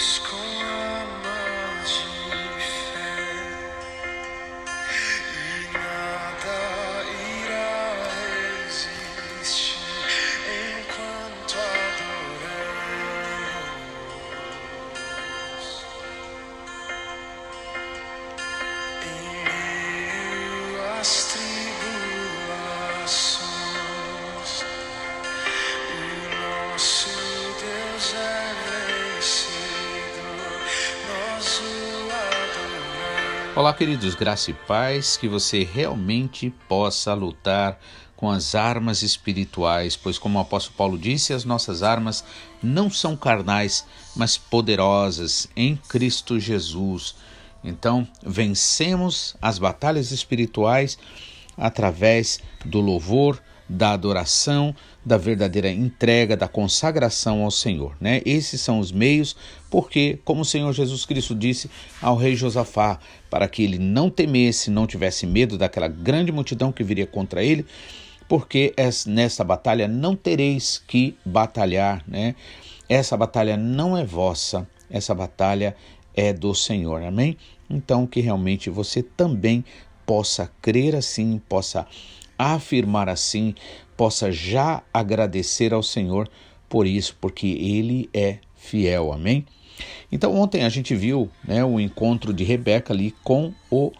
scream. Olá, queridos, graça e paz, que você realmente possa lutar com as armas espirituais, pois, como o apóstolo Paulo disse, as nossas armas não são carnais, mas poderosas em Cristo Jesus. Então, vencemos as batalhas espirituais através do louvor, da adoração, da verdadeira entrega, da consagração ao Senhor, né? Esses são os meios, porque como o Senhor Jesus Cristo disse ao rei Josafá, para que ele não temesse, não tivesse medo daquela grande multidão que viria contra ele, porque nessa batalha não tereis que batalhar, né? Essa batalha não é vossa, essa batalha é do Senhor. Amém? Então que realmente você também possa crer assim, possa afirmar assim, possa já agradecer ao Senhor por isso, porque Ele é fiel. Amém? Então ontem a gente viu né, o encontro de Rebeca ali com o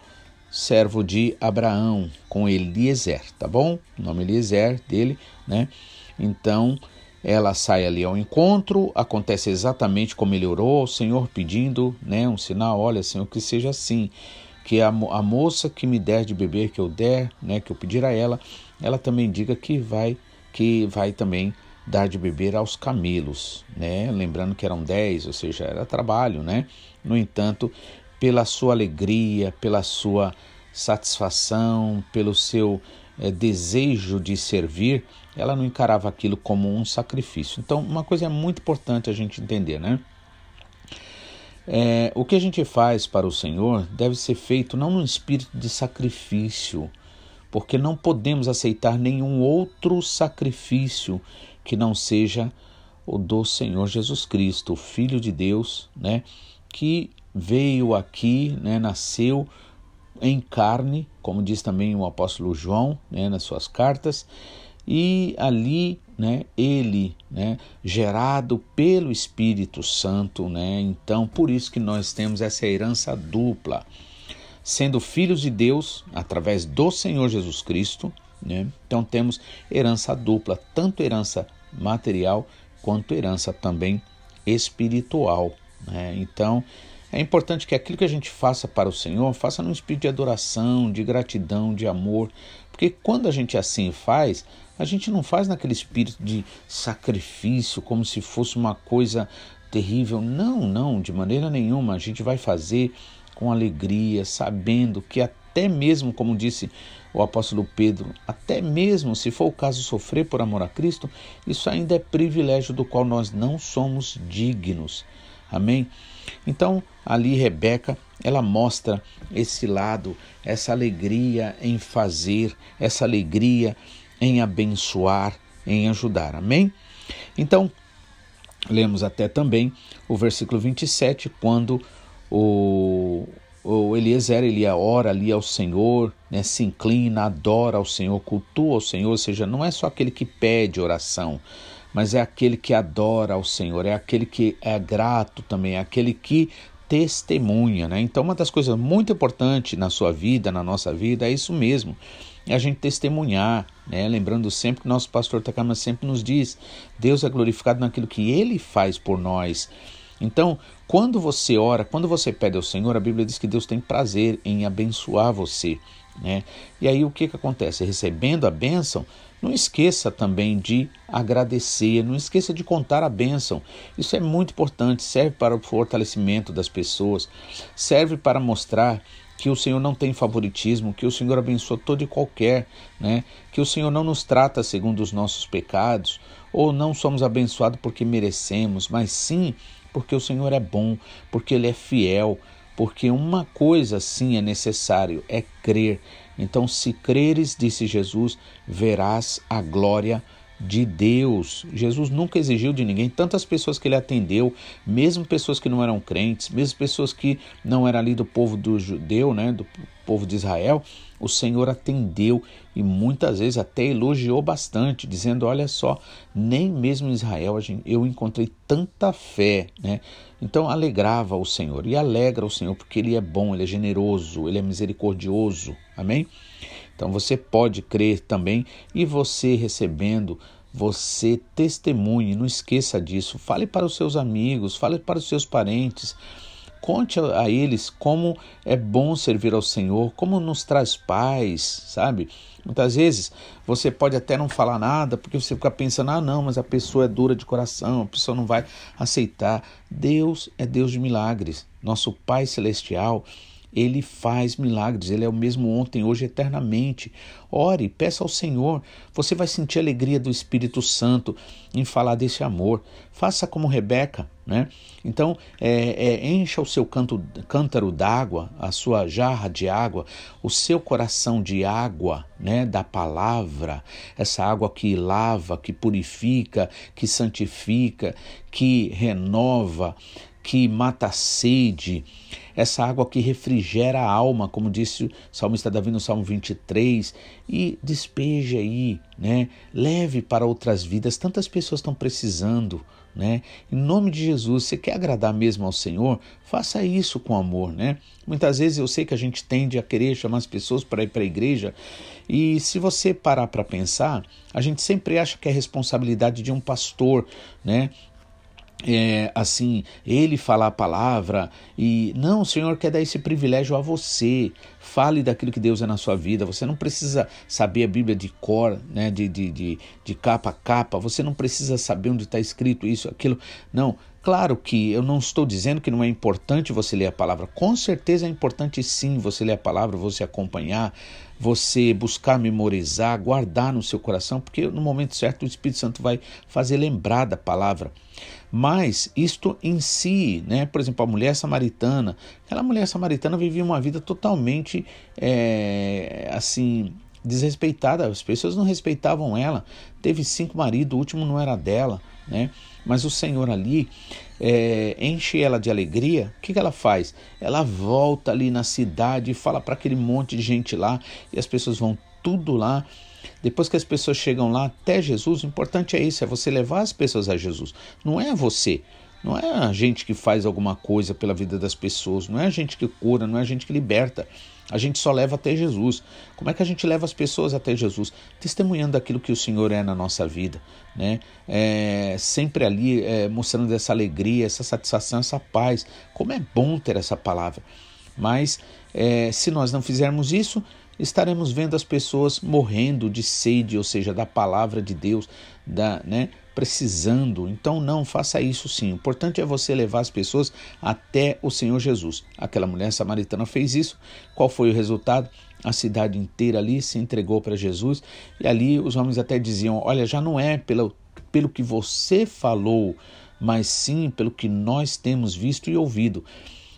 servo de Abraão, com Eliezer, tá bom? O nome Eliezer dele, né? Então ela sai ali ao encontro, acontece exatamente como ele orou ao Senhor, pedindo né, um sinal: olha, Senhor, que seja assim que a, a moça que me der de beber, que eu der, né, que eu pedir a ela, ela também diga que vai, que vai também dar de beber aos camelos, né? Lembrando que eram dez, ou seja, era trabalho, né? No entanto, pela sua alegria, pela sua satisfação, pelo seu é, desejo de servir, ela não encarava aquilo como um sacrifício. Então, uma coisa é muito importante a gente entender, né? É, o que a gente faz para o Senhor deve ser feito não num espírito de sacrifício, porque não podemos aceitar nenhum outro sacrifício que não seja o do Senhor Jesus Cristo, o Filho de Deus, né, que veio aqui, né, nasceu em carne, como diz também o apóstolo João, né, nas suas cartas, e ali né, ele, né, gerado pelo Espírito Santo, né, então por isso que nós temos essa herança dupla, sendo filhos de Deus através do Senhor Jesus Cristo, né, então temos herança dupla, tanto herança material quanto herança também espiritual, né, então é importante que aquilo que a gente faça para o Senhor, faça num espírito de adoração, de gratidão, de amor, porque quando a gente assim faz, a gente não faz naquele espírito de sacrifício, como se fosse uma coisa terrível. Não, não, de maneira nenhuma. A gente vai fazer com alegria, sabendo que até mesmo, como disse o apóstolo Pedro, até mesmo se for o caso sofrer por amor a Cristo, isso ainda é privilégio do qual nós não somos dignos. Amém? Então, ali Rebeca, ela mostra esse lado, essa alegria em fazer, essa alegria em abençoar, em ajudar. Amém? Então, lemos até também o versículo 27, quando o, o Eliezer ele ora ali ao Senhor, né, se inclina, adora ao Senhor, cultua ao Senhor, ou seja, não é só aquele que pede oração, mas é aquele que adora ao Senhor, é aquele que é grato também, é aquele que testemunha, né? Então, uma das coisas muito importantes na sua vida, na nossa vida, é isso mesmo, é a gente testemunhar, né? Lembrando sempre que nosso pastor Takama sempre nos diz: Deus é glorificado naquilo que ele faz por nós. Então, quando você ora, quando você pede ao Senhor, a Bíblia diz que Deus tem prazer em abençoar você. Né? E aí o que, que acontece? Recebendo a bênção, não esqueça também de agradecer, não esqueça de contar a bênção. Isso é muito importante, serve para o fortalecimento das pessoas, serve para mostrar que o Senhor não tem favoritismo, que o Senhor abençoa todo e qualquer, né? que o Senhor não nos trata segundo os nossos pecados, ou não somos abençoados porque merecemos, mas sim porque o Senhor é bom, porque Ele é fiel, porque uma coisa sim é necessário, é crer. Então, se creres, disse Jesus, verás a glória de Deus. Jesus nunca exigiu de ninguém. Tantas pessoas que ele atendeu, mesmo pessoas que não eram crentes, mesmo pessoas que não eram ali do povo do judeu, né, do povo de Israel, o Senhor atendeu e muitas vezes até elogiou bastante, dizendo: Olha só, nem mesmo em Israel eu encontrei tanta fé. Né? Então alegrava o Senhor e alegra o Senhor porque Ele é bom, Ele é generoso, Ele é misericordioso. Amém? Então você pode crer também e você recebendo você testemunhe, não esqueça disso. Fale para os seus amigos, fale para os seus parentes. Conte a eles como é bom servir ao Senhor, como nos traz paz, sabe? Muitas vezes você pode até não falar nada porque você fica pensando: ah, não, mas a pessoa é dura de coração, a pessoa não vai aceitar. Deus é Deus de milagres. Nosso Pai Celestial ele faz milagres, ele é o mesmo ontem, hoje, eternamente. Ore, peça ao Senhor. Você vai sentir a alegria do Espírito Santo em falar desse amor. Faça como Rebeca, né? Então, é, é, encha o seu canto, cântaro d'água, a sua jarra de água, o seu coração de água, né? Da palavra, essa água que lava, que purifica, que santifica, que renova que mata a sede, essa água que refrigera a alma, como disse o salmista Davi no Salmo 23, e despeje aí, né? Leve para outras vidas, tantas pessoas estão precisando, né? Em nome de Jesus, você quer agradar mesmo ao Senhor? Faça isso com amor, né? Muitas vezes eu sei que a gente tende a querer chamar as pessoas para ir para a igreja, e se você parar para pensar, a gente sempre acha que é responsabilidade de um pastor, né? É, assim, ele falar a palavra e não, o Senhor quer dar esse privilégio a você. Fale daquilo que Deus é na sua vida. Você não precisa saber a Bíblia de cor, né, de, de, de, de capa a capa. Você não precisa saber onde está escrito isso, aquilo. Não. Claro que eu não estou dizendo que não é importante você ler a palavra. Com certeza é importante sim você ler a palavra, você acompanhar, você buscar memorizar, guardar no seu coração, porque no momento certo o Espírito Santo vai fazer lembrar da palavra. Mas isto em si, né? por exemplo, a mulher samaritana, aquela mulher samaritana vivia uma vida totalmente é, assim desrespeitada, as pessoas não respeitavam ela. Teve cinco maridos, o último não era dela, né? Mas o Senhor ali é, enche ela de alegria. O que, que ela faz? Ela volta ali na cidade e fala para aquele monte de gente lá e as pessoas vão tudo lá depois que as pessoas chegam lá até Jesus, o importante é isso, é você levar as pessoas a Jesus. Não é você, não é a gente que faz alguma coisa pela vida das pessoas, não é a gente que cura, não é a gente que liberta. A gente só leva até Jesus. Como é que a gente leva as pessoas até Jesus? Testemunhando aquilo que o Senhor é na nossa vida, né? É, sempre ali é, mostrando essa alegria, essa satisfação, essa paz. Como é bom ter essa palavra. Mas é, se nós não fizermos isso, estaremos vendo as pessoas morrendo de sede, ou seja, da palavra de Deus, da, né, precisando. Então não faça isso sim. O importante é você levar as pessoas até o Senhor Jesus. Aquela mulher samaritana fez isso. Qual foi o resultado? A cidade inteira ali se entregou para Jesus e ali os homens até diziam: "Olha, já não é pelo pelo que você falou, mas sim pelo que nós temos visto e ouvido."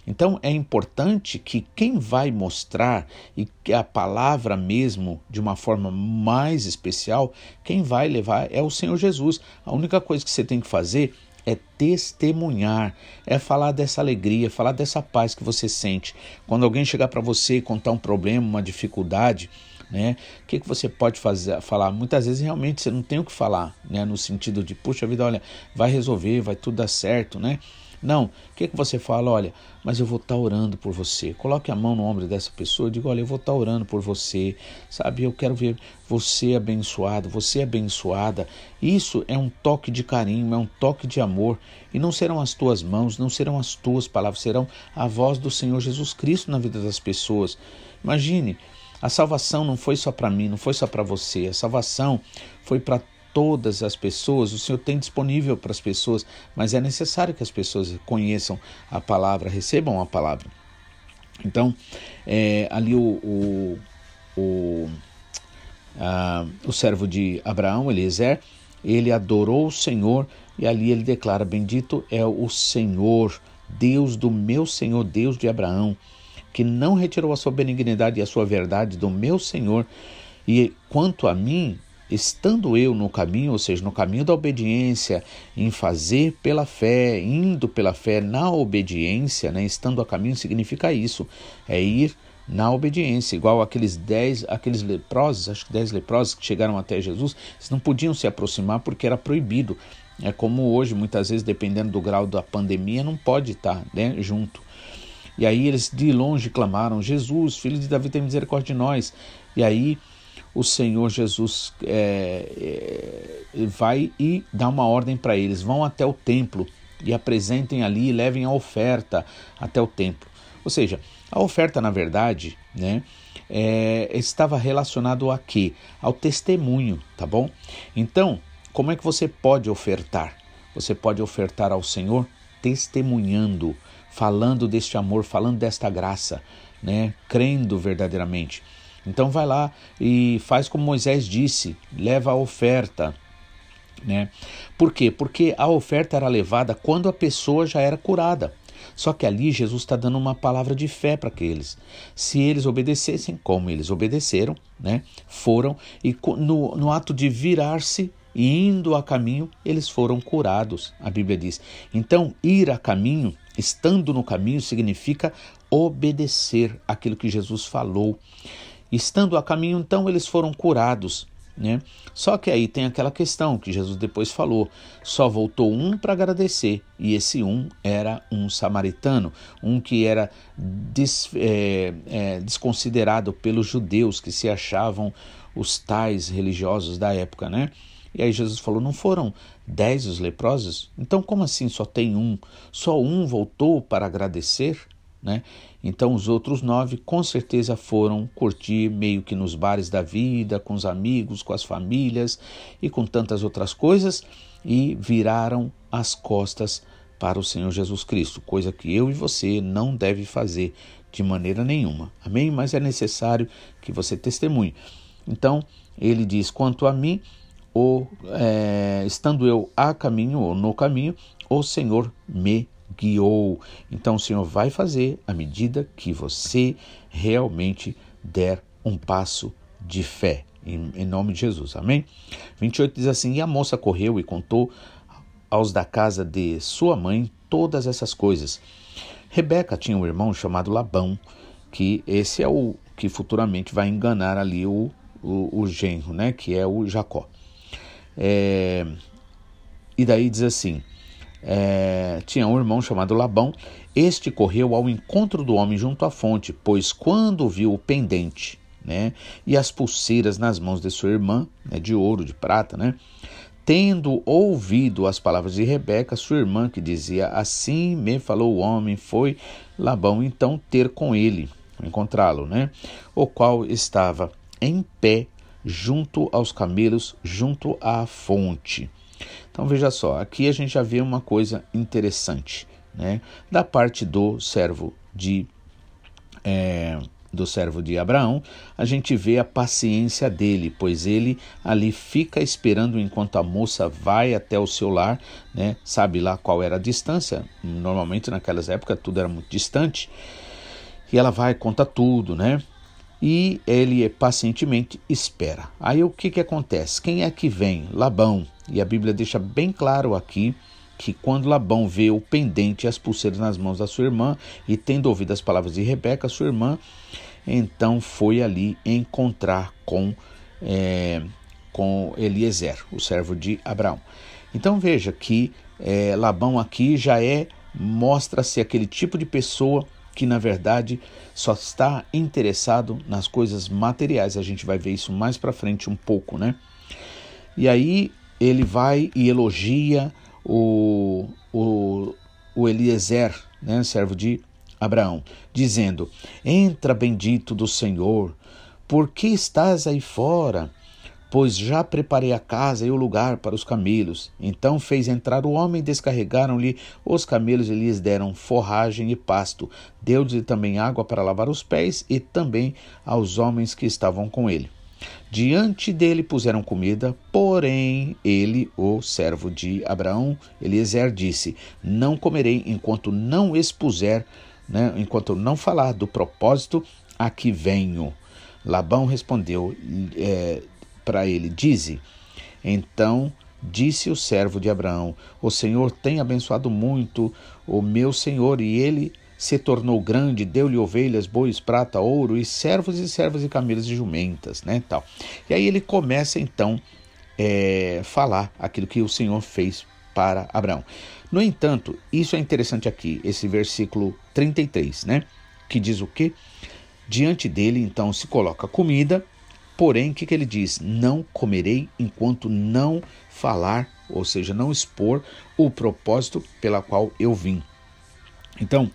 Então é importante que quem vai mostrar e que a palavra mesmo de uma forma mais especial, quem vai levar é o Senhor Jesus. A única coisa que você tem que fazer é testemunhar, é falar dessa alegria, falar dessa paz que você sente. Quando alguém chegar para você e contar um problema, uma dificuldade, né? O que, que você pode fazer, falar? Muitas vezes realmente você não tem o que falar, né? No sentido de, puxa vida, olha, vai resolver, vai tudo dar certo, né? Não. O que, que você fala? Olha, mas eu vou estar tá orando por você. Coloque a mão no ombro dessa pessoa e diga: Olha, eu vou estar tá orando por você. Sabe, eu quero ver você abençoado, você abençoada. Isso é um toque de carinho, é um toque de amor. E não serão as tuas mãos, não serão as tuas palavras, serão a voz do Senhor Jesus Cristo na vida das pessoas. Imagine, a salvação não foi só para mim, não foi só para você. A salvação foi para todas as pessoas, o Senhor tem disponível para as pessoas, mas é necessário que as pessoas conheçam a palavra, recebam a palavra. Então, é, ali o, o, o, a, o servo de Abraão, Eliezer, ele adorou o Senhor e ali ele declara: Bendito é o Senhor, Deus do meu Senhor, Deus de Abraão, que não retirou a sua benignidade e a sua verdade do meu Senhor, e quanto a mim, estando eu no caminho, ou seja, no caminho da obediência, em fazer pela fé, indo pela fé na obediência, né? estando a caminho significa isso, é ir na obediência, igual aqueles dez, aqueles leprosos, acho que dez leprosos que chegaram até Jesus, eles não podiam se aproximar porque era proibido. É como hoje, muitas vezes, dependendo do grau da pandemia, não pode estar né, junto. E aí eles de longe clamaram: Jesus, filho de Davi, tem misericórdia de nós. E aí o Senhor Jesus é, é, vai e dá uma ordem para eles: vão até o templo e apresentem ali, levem a oferta até o templo. Ou seja, a oferta, na verdade, né, é, estava relacionado a quê? Ao testemunho, tá bom? Então, como é que você pode ofertar? Você pode ofertar ao Senhor testemunhando, falando deste amor, falando desta graça, né? crendo verdadeiramente. Então vai lá e faz como Moisés disse, leva a oferta. Né? Por quê? Porque a oferta era levada quando a pessoa já era curada. Só que ali Jesus está dando uma palavra de fé para aqueles. Se eles obedecessem, como eles obedeceram, né? foram, e no, no ato de virar-se, e indo a caminho, eles foram curados, a Bíblia diz. Então, ir a caminho, estando no caminho, significa obedecer aquilo que Jesus falou. Estando a caminho, então, eles foram curados. Né? Só que aí tem aquela questão que Jesus depois falou: só voltou um para agradecer, e esse um era um samaritano, um que era des, é, é, desconsiderado pelos judeus que se achavam os tais religiosos da época. Né? E aí Jesus falou: não foram dez os leprosos? Então, como assim só tem um? Só um voltou para agradecer? Né? Então os outros nove com certeza foram curtir meio que nos bares da vida, com os amigos, com as famílias e com tantas outras coisas e viraram as costas para o Senhor Jesus Cristo, coisa que eu e você não deve fazer de maneira nenhuma. Amém? Mas é necessário que você testemunhe. Então ele diz: quanto a mim, ou é, estando eu a caminho ou no caminho, o Senhor me guiou. Então o Senhor vai fazer à medida que você realmente der um passo de fé. Em, em nome de Jesus. Amém? 28 diz assim: E a moça correu e contou aos da casa de sua mãe todas essas coisas. Rebeca tinha um irmão chamado Labão, que esse é o que futuramente vai enganar ali o, o, o genro, né? Que é o Jacó. É, e daí diz assim: é, tinha um irmão chamado Labão. Este correu ao encontro do homem junto à fonte, pois quando viu o pendente né, e as pulseiras nas mãos de sua irmã, né, de ouro, de prata, né, tendo ouvido as palavras de Rebeca, sua irmã, que dizia: Assim me falou o homem, foi Labão então ter com ele, encontrá-lo, né, o qual estava em pé junto aos camelos, junto à fonte. Então veja só, aqui a gente já vê uma coisa interessante, né? Da parte do servo de é, do servo de Abraão, a gente vê a paciência dele, pois ele ali fica esperando enquanto a moça vai até o seu lar, né? Sabe lá qual era a distância? Normalmente naquelas épocas tudo era muito distante. E ela vai conta tudo, né? E ele pacientemente espera. Aí o que que acontece? Quem é que vem? Labão, e a Bíblia deixa bem claro aqui que quando Labão vê o pendente e as pulseiras nas mãos da sua irmã e tendo ouvido as palavras de Rebeca, sua irmã, então foi ali encontrar com, é, com Eliezer, o servo de Abraão. Então veja que é, Labão aqui já é, mostra-se aquele tipo de pessoa que na verdade só está interessado nas coisas materiais. A gente vai ver isso mais para frente um pouco, né? E aí ele vai e elogia o, o, o Eliezer, né, servo de Abraão, dizendo: Entra, bendito do Senhor, por que estás aí fora? Pois já preparei a casa e o lugar para os camelos. Então fez entrar o homem, descarregaram-lhe os camelos e lhes deram forragem e pasto. Deu-lhe também água para lavar os pés e também aos homens que estavam com ele. Diante dele puseram comida, porém ele, o servo de Abraão, Eliezer, disse: Não comerei enquanto não expuser, né, enquanto não falar do propósito a que venho. Labão respondeu: é, para ele: Dize. Então disse o servo de Abraão: O Senhor tem abençoado muito o meu senhor, e ele se tornou grande, deu-lhe ovelhas, bois, prata, ouro, e servos e servas e camelos e jumentas, né, tal. E aí ele começa então é, falar aquilo que o Senhor fez para Abraão. No entanto, isso é interessante aqui, esse versículo 33, né, que diz o quê? Diante dele então se coloca comida, porém o que, que ele diz? Não comerei enquanto não falar, ou seja, não expor o propósito pela qual eu vim. Então,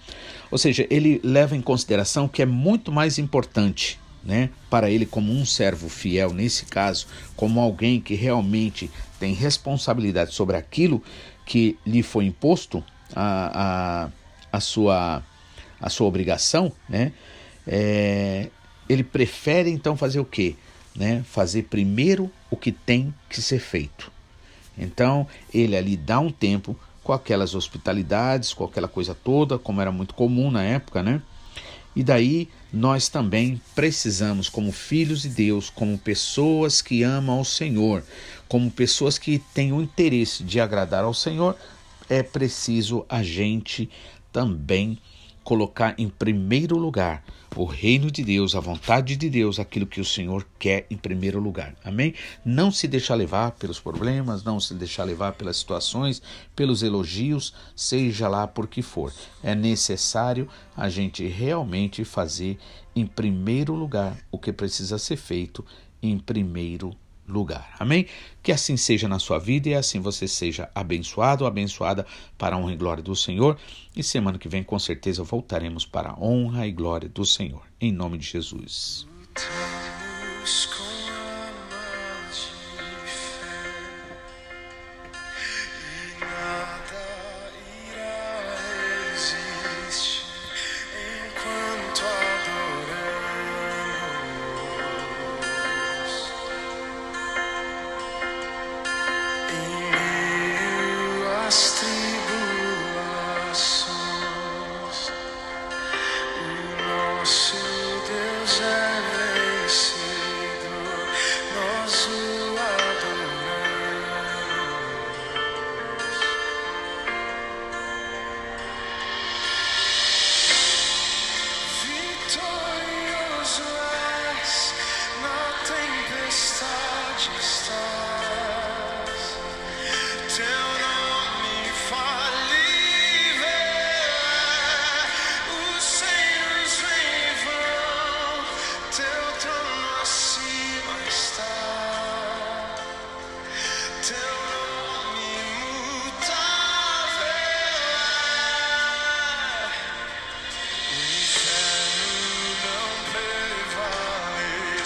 ou seja, ele leva em consideração que é muito mais importante né, para ele, como um servo fiel, nesse caso, como alguém que realmente tem responsabilidade sobre aquilo que lhe foi imposto, a, a, a, sua, a sua obrigação, né, é, ele prefere então fazer o quê? Né, fazer primeiro o que tem que ser feito. Então, ele ali dá um tempo com aquelas hospitalidades, com aquela coisa toda, como era muito comum na época, né? E daí nós também precisamos, como filhos de Deus, como pessoas que amam ao Senhor, como pessoas que têm o interesse de agradar ao Senhor, é preciso a gente também colocar em primeiro lugar o reino de Deus, a vontade de Deus, aquilo que o Senhor quer em primeiro lugar. Amém? Não se deixar levar pelos problemas, não se deixar levar pelas situações, pelos elogios, seja lá por que for. É necessário a gente realmente fazer em primeiro lugar o que precisa ser feito em primeiro lugar lugar. Amém? Que assim seja na sua vida e assim você seja abençoado abençoada para a honra e glória do Senhor. E semana que vem, com certeza, voltaremos para a honra e glória do Senhor. Em nome de Jesus.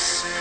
see.